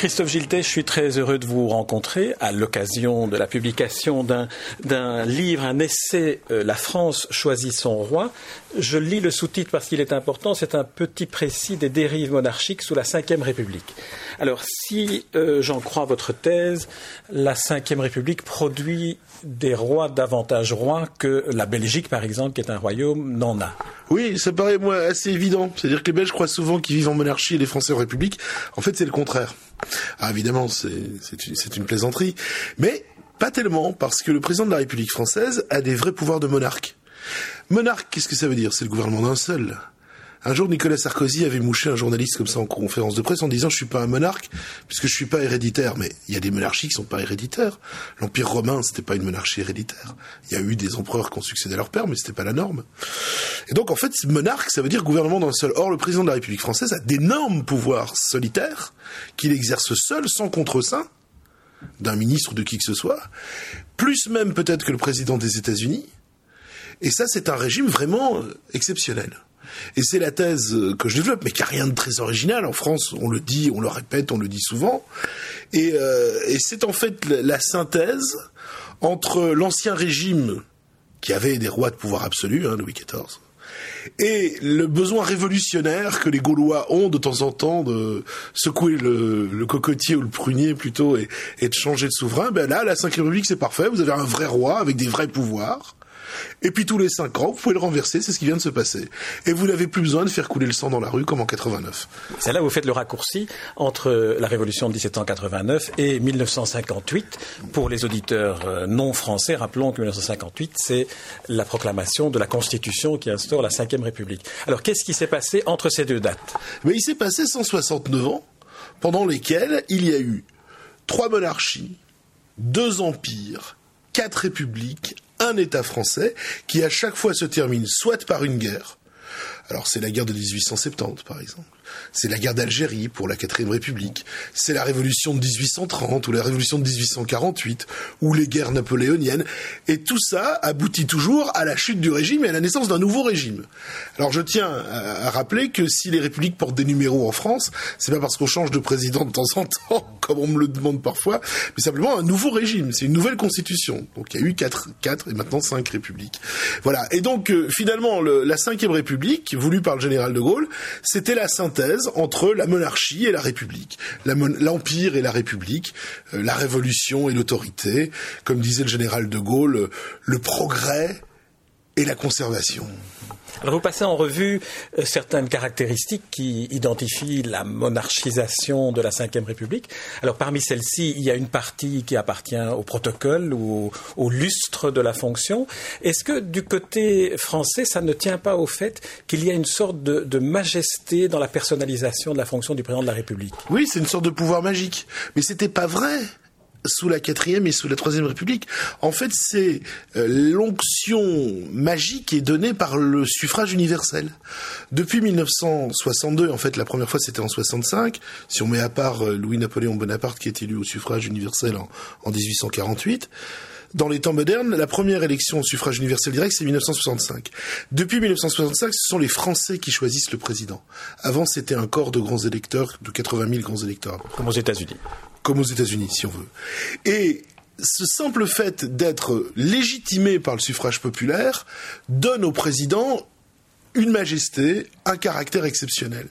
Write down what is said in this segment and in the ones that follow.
Christophe Giltet, je suis très heureux de vous rencontrer à l'occasion de la publication d'un livre, un essai, euh, La France choisit son roi. Je lis le sous-titre parce qu'il est important, c'est un petit précis des dérives monarchiques sous la Ve République. Alors, si euh, j'en crois votre thèse, la Ve République produit des rois davantage rois que la Belgique, par exemple, qui est un royaume, n'en a. Oui, ça paraît moi assez évident. C'est-à-dire que les Belges croient souvent qu'ils vivent en monarchie et les Français en République. En fait, c'est le contraire. Ah, évidemment, c'est une plaisanterie. Mais pas tellement, parce que le président de la République française a des vrais pouvoirs de monarque. Monarque, qu'est-ce que ça veut dire? C'est le gouvernement d'un seul. Un jour, Nicolas Sarkozy avait mouché un journaliste comme ça en conférence de presse en disant je suis pas un monarque puisque je suis pas héréditaire. Mais il y a des monarchies qui sont pas héréditaires. L'Empire romain, c'était pas une monarchie héréditaire. Il y a eu des empereurs qui ont succédé à leur père, mais c'était pas la norme. Et donc, en fait, monarque, ça veut dire gouvernement d'un seul. Or, le président de la République française a d'énormes pouvoirs solitaires qu'il exerce seul, sans contre-saint d'un ministre ou de qui que ce soit, plus même peut-être que le président des États-Unis. Et ça, c'est un régime vraiment euh, exceptionnel. Et c'est la thèse que je développe, mais qui a rien de très original. En France, on le dit, on le répète, on le dit souvent. Et, euh, c'est en fait la synthèse entre l'ancien régime, qui avait des rois de pouvoir absolu, hein, Louis XIV, et le besoin révolutionnaire que les Gaulois ont de temps en temps de secouer le, cocotier ou le prunier plutôt et, de changer de souverain, ben là, la Cinquième République, c'est parfait. Vous avez un vrai roi avec des vrais pouvoirs. Et puis tous les cinq ans, vous pouvez le renverser, c'est ce qui vient de se passer. Et vous n'avez plus besoin de faire couler le sang dans la rue comme en 89. C'est là où vous faites le raccourci entre la révolution de 1789 et 1958. Pour les auditeurs euh, non français, rappelons que 1958, c'est la proclamation de la Constitution qui instaure la Ve République. Alors qu'est-ce qui s'est passé entre ces deux dates? Mais il s'est passé 169 ans pendant lesquels il y a eu trois monarchies, deux empires, quatre républiques, un État français qui à chaque fois se termine soit par une guerre, alors c'est la guerre de 1870 par exemple, c'est la guerre d'Algérie pour la quatrième République, c'est la révolution de 1830 ou la révolution de 1848 ou les guerres napoléoniennes. Et tout ça aboutit toujours à la chute du régime et à la naissance d'un nouveau régime. Alors je tiens à, rappeler que si les républiques portent des numéros en France, c'est pas parce qu'on change de président de temps en temps comme on me le demande parfois, mais simplement un nouveau régime, c'est une nouvelle constitution. Donc il y a eu quatre, quatre et maintenant cinq républiques. Voilà. Et donc euh, finalement le, la cinquième République voulue par le général de Gaulle, c'était la synthèse entre la monarchie et la République, l'Empire et la République, euh, la Révolution et l'autorité, comme disait le général de Gaulle, le progrès et la conservation. Alors vous passez en revue euh, certaines caractéristiques qui identifient la monarchisation de la Ve République. Alors parmi celles-ci, il y a une partie qui appartient au protocole ou au, lustre de la fonction. Est-ce que du côté français, ça ne tient pas au fait qu'il y a une sorte de, de majesté dans la personnalisation de la fonction du président de la République? Oui, c'est une sorte de pouvoir magique. Mais c'était pas vrai sous la quatrième et sous la troisième République. En fait, c'est euh, l'onction magique qui est donnée par le suffrage universel. Depuis 1962, en fait, la première fois c'était en 65. Si on met à part euh, Louis-Napoléon Bonaparte qui est élu au suffrage universel en, en 1848. Dans les temps modernes, la première élection au suffrage universel direct, c'est 1965. Depuis 1965, ce sont les Français qui choisissent le président. Avant, c'était un corps de grands électeurs, de 80 000 grands électeurs. Comme aux États-Unis comme aux États-Unis, si on veut. Et ce simple fait d'être légitimé par le suffrage populaire donne au président une majesté, un caractère exceptionnel.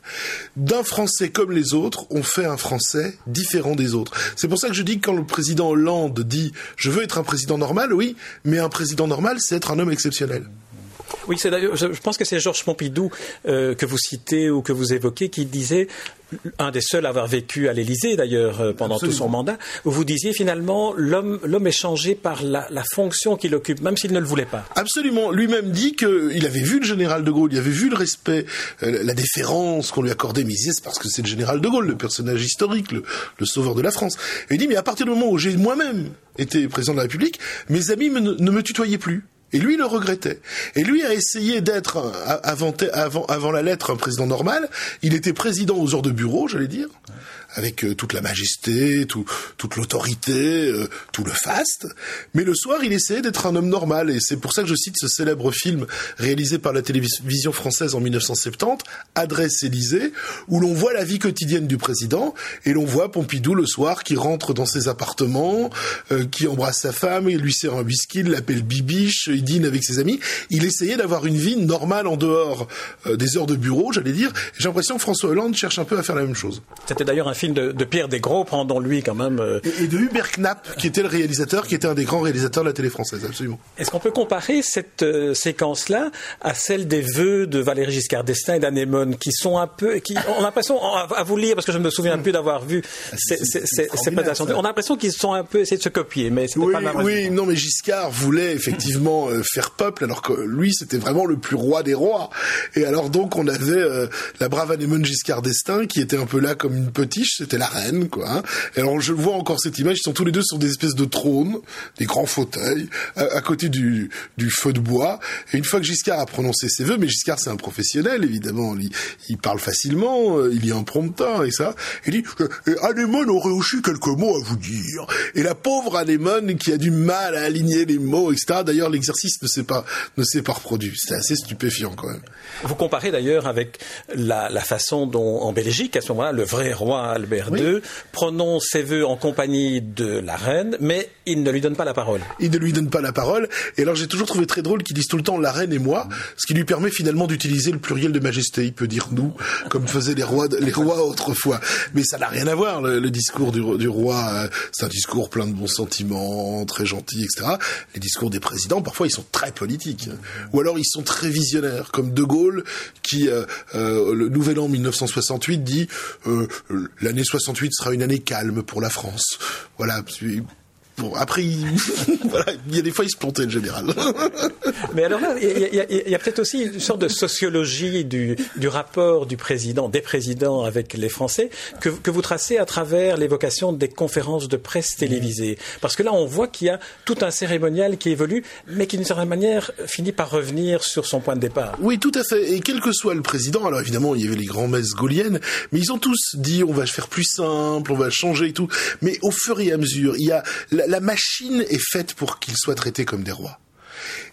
D'un Français comme les autres, on fait un Français différent des autres. C'est pour ça que je dis que quand le président Hollande dit je veux être un président normal, oui, mais un président normal, c'est être un homme exceptionnel. Oui, c'est d'ailleurs, je pense que c'est Georges Pompidou euh, que vous citez ou que vous évoquez qui disait un des seuls à avoir vécu à l'Élysée d'ailleurs euh, pendant tout son mandat, où vous disiez finalement l'homme l'homme est changé par la, fonction qu'il occupe, même s'il ne le voulait pas. Absolument. Lui-même dit qu'il avait vu le général de Gaulle, il avait vu le respect, euh, la déférence qu'on lui accordait, mais il disait c'est parce que c'est le général de Gaulle, le personnage historique, le, sauveur de la France. Et il dit mais à partir du moment où j'ai moi-même été président de la République, mes amis ne me tutoyaient plus. Et lui le regrettait. Et lui a essayé d'être, avant, avant, avant la lettre, un président normal. Il était président aux heures de bureau, j'allais dire avec euh, toute la majesté, tout, toute l'autorité, euh, tout le faste. Mais le soir, il essayait d'être un homme normal. Et c'est pour ça que je cite ce célèbre film réalisé par la télévision française en 1970, Adresse Élysée, où l'on voit la vie quotidienne du président et l'on voit Pompidou le soir qui rentre dans ses appartements, euh, qui embrasse sa femme, il lui sert un whisky, il l'appelle Bibiche, il dîne avec ses amis. Il essayait d'avoir une vie normale en dehors des heures de bureau, j'allais dire. J'ai l'impression que François Hollande cherche un peu à faire la même chose. C'était d'ailleurs un film de, Pierre Desgros, prendons lui quand même. Euh, et, de Hubert Knapp, qui était le réalisateur, qui était un des grands réalisateurs de la télé française, absolument. Est-ce qu'on peut comparer cette euh, séquence-là à celle des vœux de Valéry Giscard d'Estaing et d'Anémone, qui sont un peu, qui, on a l'impression, à vous lire, parce que je ne me souviens plus d'avoir vu ah, ces, présentations, on a l'impression qu'ils sont un peu essayé de se copier, mais oui, pas Oui, non, mais Giscard voulait effectivement euh, faire peuple, alors que lui, c'était vraiment le plus roi des rois. Et alors donc, on avait la brave Anémone Giscard d'Estaing, qui était un peu là comme une c'était la reine, quoi. Hein. alors je vois encore cette image, ils sont tous les deux sur des espèces de trônes, des grands fauteuils, à, côté du, feu de bois. Et une fois que Giscard a prononcé ses vœux, mais Giscard c'est un professionnel, évidemment, il, parle facilement, euh, il un prompteur et ça. Il dit, euh, Anémone aurait aussi quelques mots à vous dire. Et la pauvre Anémone qui a du mal à aligner les mots, etc. D'ailleurs, l'exercice ne s'est pas, ne s'est pas reproduit. C'est assez stupéfiant quand même. Vous comparez d'ailleurs avec la façon dont, en Belgique, à ce moment-là, le vrai roi Albert II prononce ses vœux en compagnie de la reine, mais il ne lui donne pas la parole. Il ne lui donne pas la parole. Et alors j'ai toujours trouvé très drôle qu'ils disent tout le temps la reine et moi, ce qui lui permet finalement d'utiliser le pluriel de majesté. Il peut dire nous, comme faisaient les rois, les rois autrefois. Mais ça n'a rien à voir. Le, discours du, du roi, euh, c'est un discours plein de bons sentiments, très gentil, etc. Les discours des présidents, parfois, ils sont très politiques. Ou alors ils sont très visionnaires, comme De Gaulle, qui euh, euh, le Nouvel An 1968 dit l'année 68 sera une année calme pour la France. Voilà, Bon, après, il... il y a des fois, il se plantait, le général. Mais alors là, il y a, peut-être aussi une sorte de sociologie du, du, rapport du président, des présidents avec les Français, que, que vous tracez à travers l'évocation des conférences de presse télévisées. Parce que là, on voit qu'il y a tout un cérémonial qui évolue, mais qui, d'une certaine manière, finit par revenir sur son point de départ. Oui, tout à fait. Et quel que soit le président, alors évidemment, il y avait les grands-messes gauliennes, mais ils ont tous dit, on va faire plus simple, on va changer et tout. Mais au fur et à mesure, il y a la machine est faite pour qu'ils soient traités comme des rois.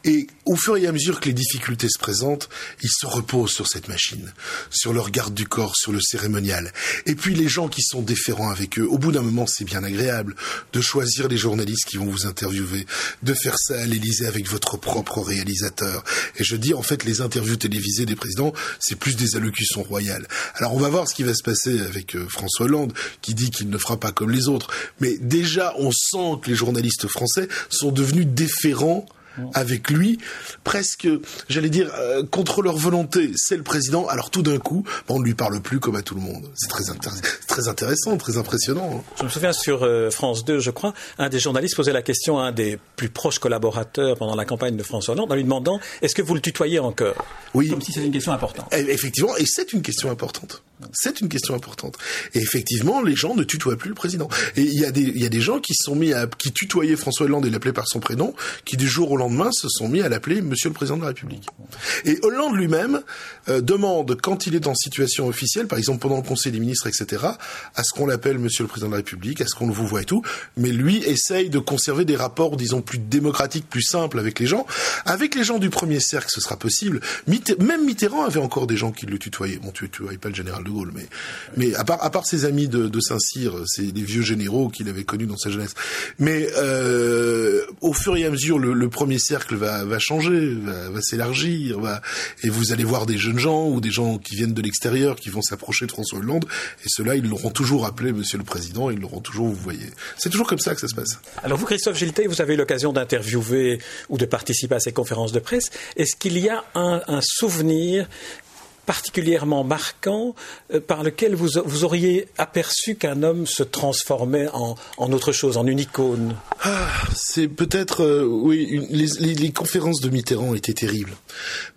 Et au fur et à mesure que les difficultés se présentent, ils se reposent sur cette machine, sur leur garde du corps, sur le cérémonial. Et puis les gens qui sont déférents avec eux, au bout d'un moment, c'est bien agréable de choisir les journalistes qui vont vous interviewer, de faire ça à l'Élysée avec votre propre réalisateur. Et je dis, en fait, les interviews télévisées des présidents, c'est plus des allocutions royales. Alors on va voir ce qui va se passer avec euh, François Hollande, qui dit qu'il ne fera pas comme les autres. Mais déjà, on sent que les journalistes français sont devenus déférents avec lui, presque, j'allais dire, euh, contre leur volonté. C'est le président. Alors tout d'un coup, on ne lui parle plus comme à tout le monde. C'est très, très intéressant, très impressionnant. Hein. Je me souviens sur euh, France 2, je crois, un des journalistes posait la question à un des plus proches collaborateurs pendant la campagne de François Hollande en lui demandant est-ce que vous le tutoyez encore? Oui. Comme si c'était une question importante. Eh, effectivement, et c'est une question importante. C'est une question importante. Et effectivement, les gens ne tutoient plus le président. Et il y a des, il y a des gens qui sont mis à, qui tutoyaient François Hollande et l'appelaient par son prénom, qui du jour au lendemain se sont mis à l'appeler Monsieur le Président de la République. Et Hollande lui-même euh, demande, quand il est en situation officielle, par exemple pendant le Conseil des ministres, etc., à ce qu'on l'appelle Monsieur le Président de la République, à ce qu'on le vous voit et tout. Mais lui essaye de conserver des rapports, disons, plus démocratiques, plus simples avec les gens. Avec les gens du premier cercle, ce sera possible. même Mitterrand avait encore des gens qui le tutoyaient. Bon, tu ne tutoyais pas le général de Gaulle, mais, mais à part, à part ses amis de, de Saint-Cyr, c'est des vieux généraux qu'il avait connus dans sa jeunesse. Mais euh, au fur et à mesure, le, premier cercle va, changer, va, s'élargir, et vous allez voir des jeunes gens ou des gens qui viennent de l'extérieur qui vont s'approcher de François Hollande, et ceux-là, ils l'auront toujours appelé Monsieur le Président, ils l'auront toujours, vous voyez. C'est toujours comme ça que ça se passe. Alors vous, Christophe Giltet, vous avez eu l'occasion d'interviewer ou de participer à ces conférences de presse. Est-ce qu'il y a un souvenir particulièrement marquant euh, par lequel vous, vous auriez aperçu qu'un homme se transformait en, en, autre chose, en une icône ah, C'est peut-être, euh, oui, les, conférences de Mitterrand étaient terribles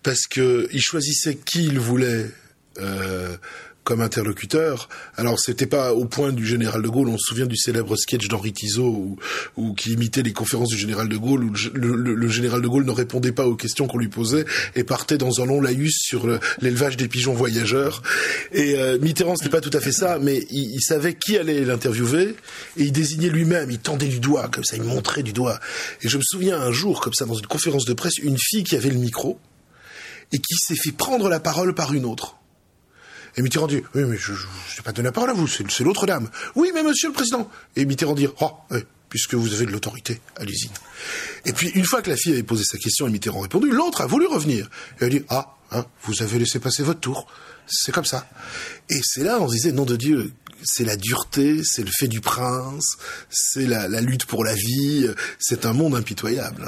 parce qu'il choisissait qui il voulait. Euh, comme interlocuteur. Alors c'était pas au point du général de Gaulle. On se souvient du célèbre sketch d'Henri Tizot où, qui imitait les conférences du général de Gaulle où le, général de Gaulle ne répondait pas aux questions qu'on lui posait et partait dans un long laïus sur l'élevage des pigeons voyageurs. Et euh, Mitterrand c'était pas tout à fait ça, mais il, il savait qui allait l'interviewer et il désignait lui-même. Il tendait du doigt comme ça, il montrait du doigt. Et je me souviens un jour comme ça dans une conférence de presse, une fille qui avait le micro et qui s'est fait prendre la parole par une autre. Et Mitterrand dit, oui, mais je n'ai pas donné la parole à vous, c'est l'autre dame. Oui, mais monsieur le président. Et Mitterrand dit, oh, puisque vous avez de l'autorité, allez-y. Et puis, une fois que la fille avait posé sa question et Mitterrand répondu, l'autre a voulu revenir. Et elle dit, ah, hein, vous avez laissé passer votre tour. C'est comme ça. Et c'est là, on se disait, nom de Dieu, c'est la dureté, c'est le fait du prince, c'est la, la, lutte pour la vie, c'est un monde impitoyable.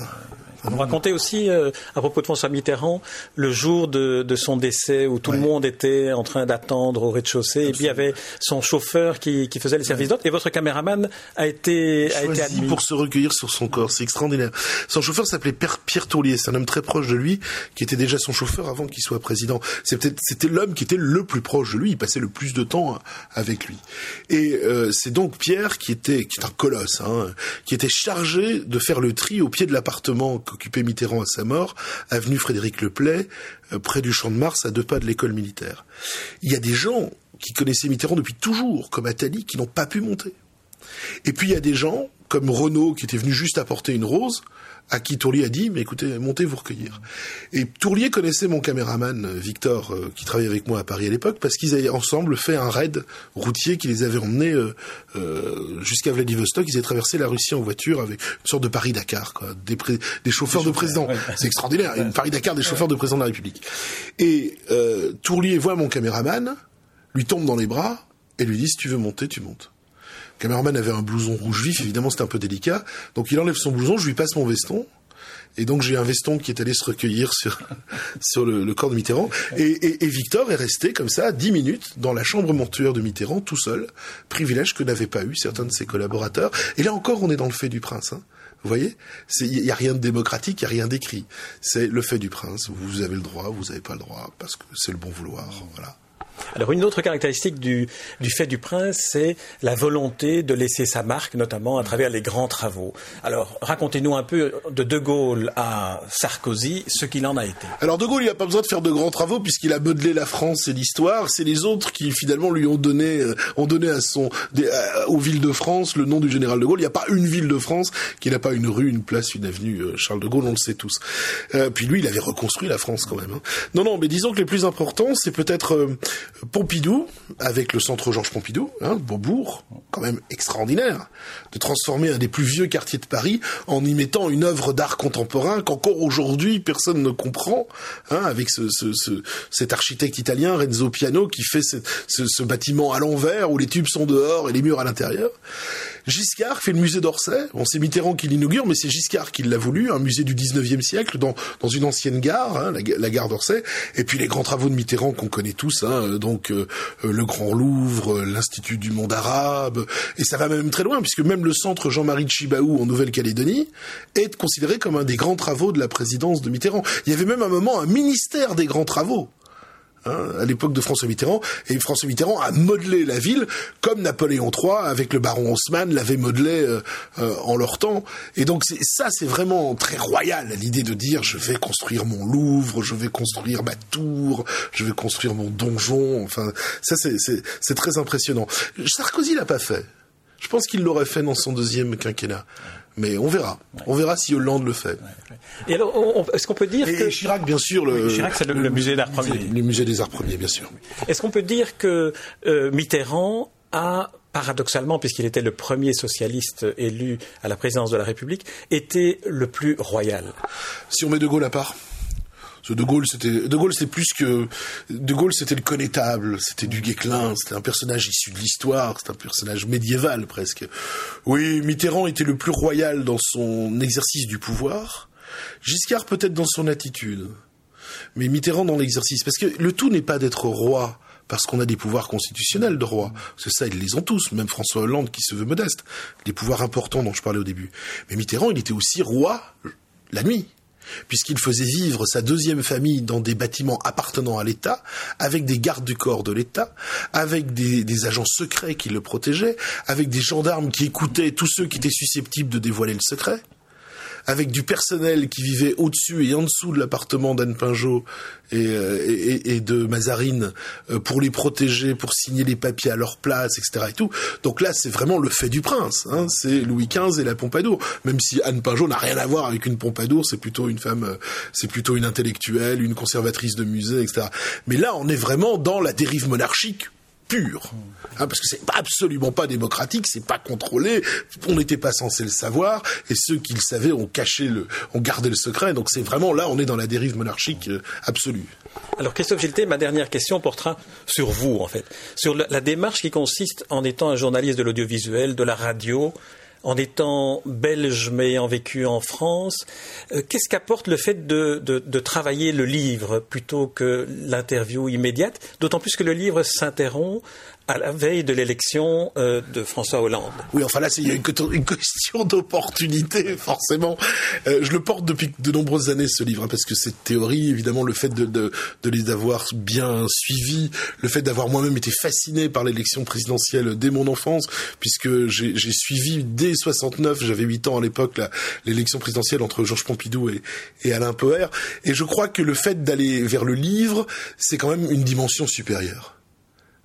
Vous racontez aussi, euh, à propos de François Mitterrand, le jour de, de son décès où tout le monde était en train d'attendre au rez-de-chaussée et puis il y avait son chauffeur qui, qui faisait le service d'hôte et votre caméraman a été, a été admis. pour se recueillir sur son corps. C'est extraordinaire. Son chauffeur s'appelait Pierre Tourlier. C'est un homme très proche de lui qui était déjà son chauffeur avant qu'il soit président. C'était l'homme qui était le plus proche de lui. Il passait le plus de temps avec lui. Et euh, c'est donc Pierre qui était, qui est un colosse, hein, qui était chargé de faire le tri au pied de l'appartement qu'occupait Mitterrand à sa mort, avenue Frédéric Leplay, euh, près du Champ de Mars, à deux pas de l'école militaire. Il y a des gens qui connaissaient Mitterrand depuis toujours, comme Attali, qui n'ont pas pu monter. Et puis il y a des gens, comme Renaud, qui était venu juste apporter une rose, à qui Tourlier a dit, mais écoutez, montez vous recueillir. Et Tourlier connaissait mon caméraman euh, Victor, euh, qui travaillait avec moi à Paris à l'époque, parce qu'ils avaient ensemble fait un raid routier qui les avait emmenés euh, jusqu'à Vladivostok. Ils avaient traversé la Russie en voiture avec une sorte de Paris-Dakar, quoi, des, des chauffeurs de président. C'est extraordinaire, une Paris-Dakar des chauffeurs de président de la République. Et Tourlier voit mon caméraman, lui tombe dans les bras et lui dit, si tu veux monter, tu montes. Le caméraman avait un blouson rouge vif, évidemment c'était un peu délicat. Donc il enlève son blouson, je lui passe mon veston. Et donc j'ai un veston qui est allé se recueillir sur sur le, corps de Mitterrand. Et, Victor est resté comme ça dix minutes dans la chambre mortuaire de Mitterrand tout seul, privilège que n'avaient pas eu certains de ses collaborateurs. Et là encore, on est dans le fait du prince. Hein. Vous voyez, il n'y a rien de démocratique, il n'y a rien d'écrit. C'est le fait du prince. Vous avez le droit, vous n'avez pas le droit, parce que c'est le bon vouloir. Voilà. Alors une autre caractéristique du, fait du prince, c'est la volonté de laisser sa marque, notamment à travers les grands travaux. Alors racontez-nous un peu de De Gaulle à Sarkozy, ce qu'il en a été. Alors De Gaulle, il n'a pas besoin de faire de grands travaux puisqu'il a modelé la France et l'histoire. C'est les autres qui finalement lui ont donné, euh, ont donné à son, aux villes de France le nom du général de Gaulle. Il n'y a pas une ville de France qui n'a pas une rue, une place, une avenue euh, Charles de Gaulle, on le sait tous. Euh, puis lui, il avait reconstruit la France quand même. Hein. Non, non, mais disons que les plus importants, c'est peut-être Pompidou, avec le centre Georges Pompidou, hein, Beaubourg, quand même extraordinaire, de transformer un des plus vieux quartiers de Paris en y mettant une œuvre d'art contemporain qu'encore aujourd'hui personne ne comprend, hein, avec ce, ce, ce, cet architecte italien Renzo Piano qui fait ce, ce bâtiment à l'envers où les tubes sont dehors et les murs à l'intérieur. Giscard fait le musée d'Orsay. Bon, c'est Mitterrand qui l'inaugure, mais c'est Giscard qui l'a voulu, un musée du 19e siècle dans, dans une ancienne gare, hein, la, gare d'Orsay. Et puis les grands travaux de Mitterrand qu'on connaît tous, hein, euh, donc euh, euh, le Grand Louvre, l'Institut du monde arabe, et ça va même très loin, puisque même le centre Jean-Marie de Chibaou en Nouvelle-Calédonie est considéré comme un des grands travaux de la présidence de Mitterrand. Il y avait même un moment un ministère des grands travaux. Hein, à l'époque de François Mitterrand, et François Mitterrand a modelé la ville comme Napoléon III avec le baron Haussmann l'avait modelé euh, euh, en leur temps. Et donc ça, c'est vraiment très royal, l'idée de dire je vais construire mon Louvre, je vais construire ma tour, je vais construire mon donjon. Enfin, ça c'est très impressionnant. Sarkozy l'a pas fait. Je pense qu'il l'aurait fait dans son deuxième quinquennat. Mais on verra. On verra si Hollande le fait. Et alors, est-ce qu'on peut dire que Chirac, bien sûr, le Chirac, c'est le, musée d'art premier. Le musée des arts premiers, bien sûr. Est-ce qu'on peut dire que euh, Mitterrand a paradoxalement, puisqu'il était le premier socialiste élu à la présidence de la République, été le plus royal? Si on met De Gaulle à part de Gaulle, c'était De Gaulle, c'était plus que De Gaulle, c'était le connétable, c'était du Guesclin, c'était un personnage issu de l'histoire, c'était un personnage médiéval presque. Oui, Mitterrand était le plus royal dans son exercice du pouvoir. Giscard peut-être dans son attitude, mais Mitterrand dans l'exercice, parce que le tout n'est pas d'être roi parce qu'on a des pouvoirs constitutionnels de roi. C'est ça, ils les ont tous, même François Hollande qui se veut modeste. Des pouvoirs importants dont je parlais au début. Mais Mitterrand, il était aussi roi la nuit. Puisqu'il faisait vivre sa deuxième famille dans des bâtiments appartenant à l'État, avec des gardes du corps de l'État, avec des, agents secrets qui le protégeaient, avec des gendarmes qui écoutaient tous ceux qui étaient susceptibles de dévoiler le secret avec du personnel qui vivait au-dessus et en dessous de l'appartement d'Anne Pinjot et, euh, et, et, de Mazarine euh, pour les protéger, pour signer les papiers à leur place, etc. Et tout. Donc là, c'est vraiment le fait du prince. Hein. C'est Louis XV et la Pompadour. Même si Anne Pinjot n'a rien à voir avec une Pompadour, c'est plutôt une femme, euh, c'est plutôt une intellectuelle, une conservatrice de musée, etc. Mais là, on est vraiment dans la dérive monarchique hein, parce que c'est absolument pas démocratique, c'est pas contrôlé, on n'était pas censé le savoir, et ceux qui le savaient ont caché le, ont gardé le secret. Donc c'est vraiment là, on est dans la dérive monarchique euh, absolue. Alors Christophe Gilté, ma dernière question portera sur vous en fait, sur la démarche qui consiste en étant un journaliste de l'audiovisuel, de la radio, en étant belge mais ayant vécu en France, euh, qu'est-ce qu'apporte le fait de, de, de, travailler le livre plutôt que l'interview immédiate D'autant plus que le livre s'interrompt à la veille de l'élection euh, de François Hollande. Oui, enfin là, il y a une, question d'opportunité, forcément. Euh, je le porte depuis de nombreuses années, ce livre, hein, parce que cette théorie, évidemment, le fait de, de, de les avoir bien suivis, le fait d'avoir moi-même été fasciné par l'élection présidentielle dès mon enfance, puisque j'ai suivi dès 69, j'avais 8 ans à l'époque, l'élection présidentielle entre Georges Pompidou et, et Alain Poher, et je crois que le fait d'aller vers le livre, c'est quand même une dimension supérieure.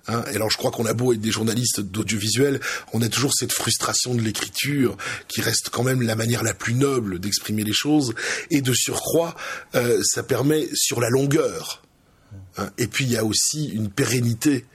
Hein et alors je crois qu'on a beau être des journalistes d'audiovisuel, on a toujours cette frustration de l'écriture qui reste quand même la manière la plus noble d'exprimer les choses. Et de surcroît, euh, ça permet sur la longueur. Hein et puis il y a aussi une pérennité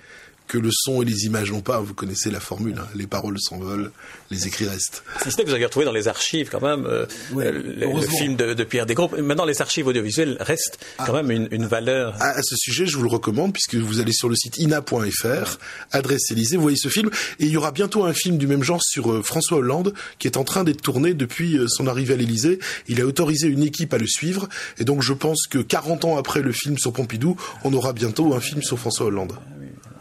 que le son et les images n'ont pas. Vous connaissez la formule, hein. les paroles s'envolent, les écrits restent. Si ce n'est que vous avez retrouvé dans les archives quand même euh, ouais, le, le, film de, de Pierre Desgros. Maintenant, les archives audiovisuelles restent ah. quand même une, une valeur. À, à, ce sujet, je vous le recommande puisque vous allez sur le site ina.fr, adresse Élysée, vous voyez ce film. Et il y aura bientôt un film du même genre sur euh, François Hollande qui est en train d'être tourné depuis euh, son arrivée à l'Élysée. Il a autorisé une équipe à le suivre. Et donc, je pense que 40 ans après le film sur Pompidou, on aura bientôt un film sur François Hollande.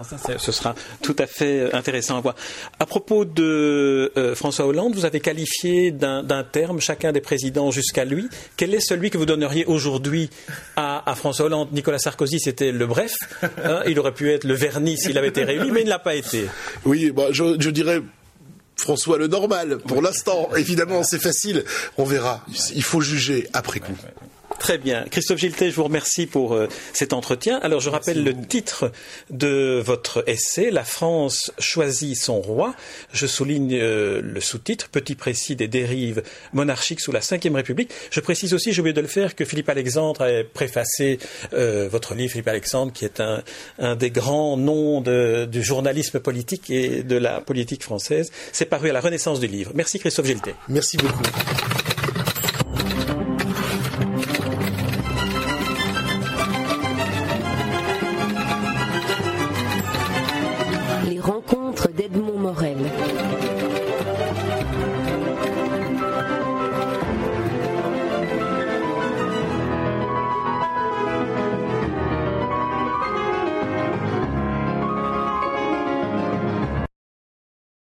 Ça, ce sera tout à fait intéressant à voir. À propos de euh, François Hollande, vous avez qualifié d'un terme chacun des présidents jusqu'à lui. Quel est celui que vous donneriez aujourd'hui à, à, François Hollande? Nicolas Sarkozy, c'était le bref. Hein, il aurait pu être le vernis s'il avait été réélu, mais il ne l'a pas été. Oui, bah, je, je dirais François le normal. Pour oui. l'instant, évidemment, c'est facile. On verra. Il faut juger après coup. Très bien. Christophe Giltet, je vous remercie pour euh, cet entretien. Alors, je rappelle le titre de votre essai, La France choisit son roi. Je souligne euh, le sous-titre, Petit précis des dérives monarchiques sous la Ve République. Je précise aussi, j'ai oublié de le faire, que Philippe Alexandre a préfacé euh, votre livre, Philippe Alexandre, qui est un, un des grands noms de, du journalisme politique et de la politique française. C'est paru à la Renaissance du livre. Merci Christophe Giltet. Merci beaucoup.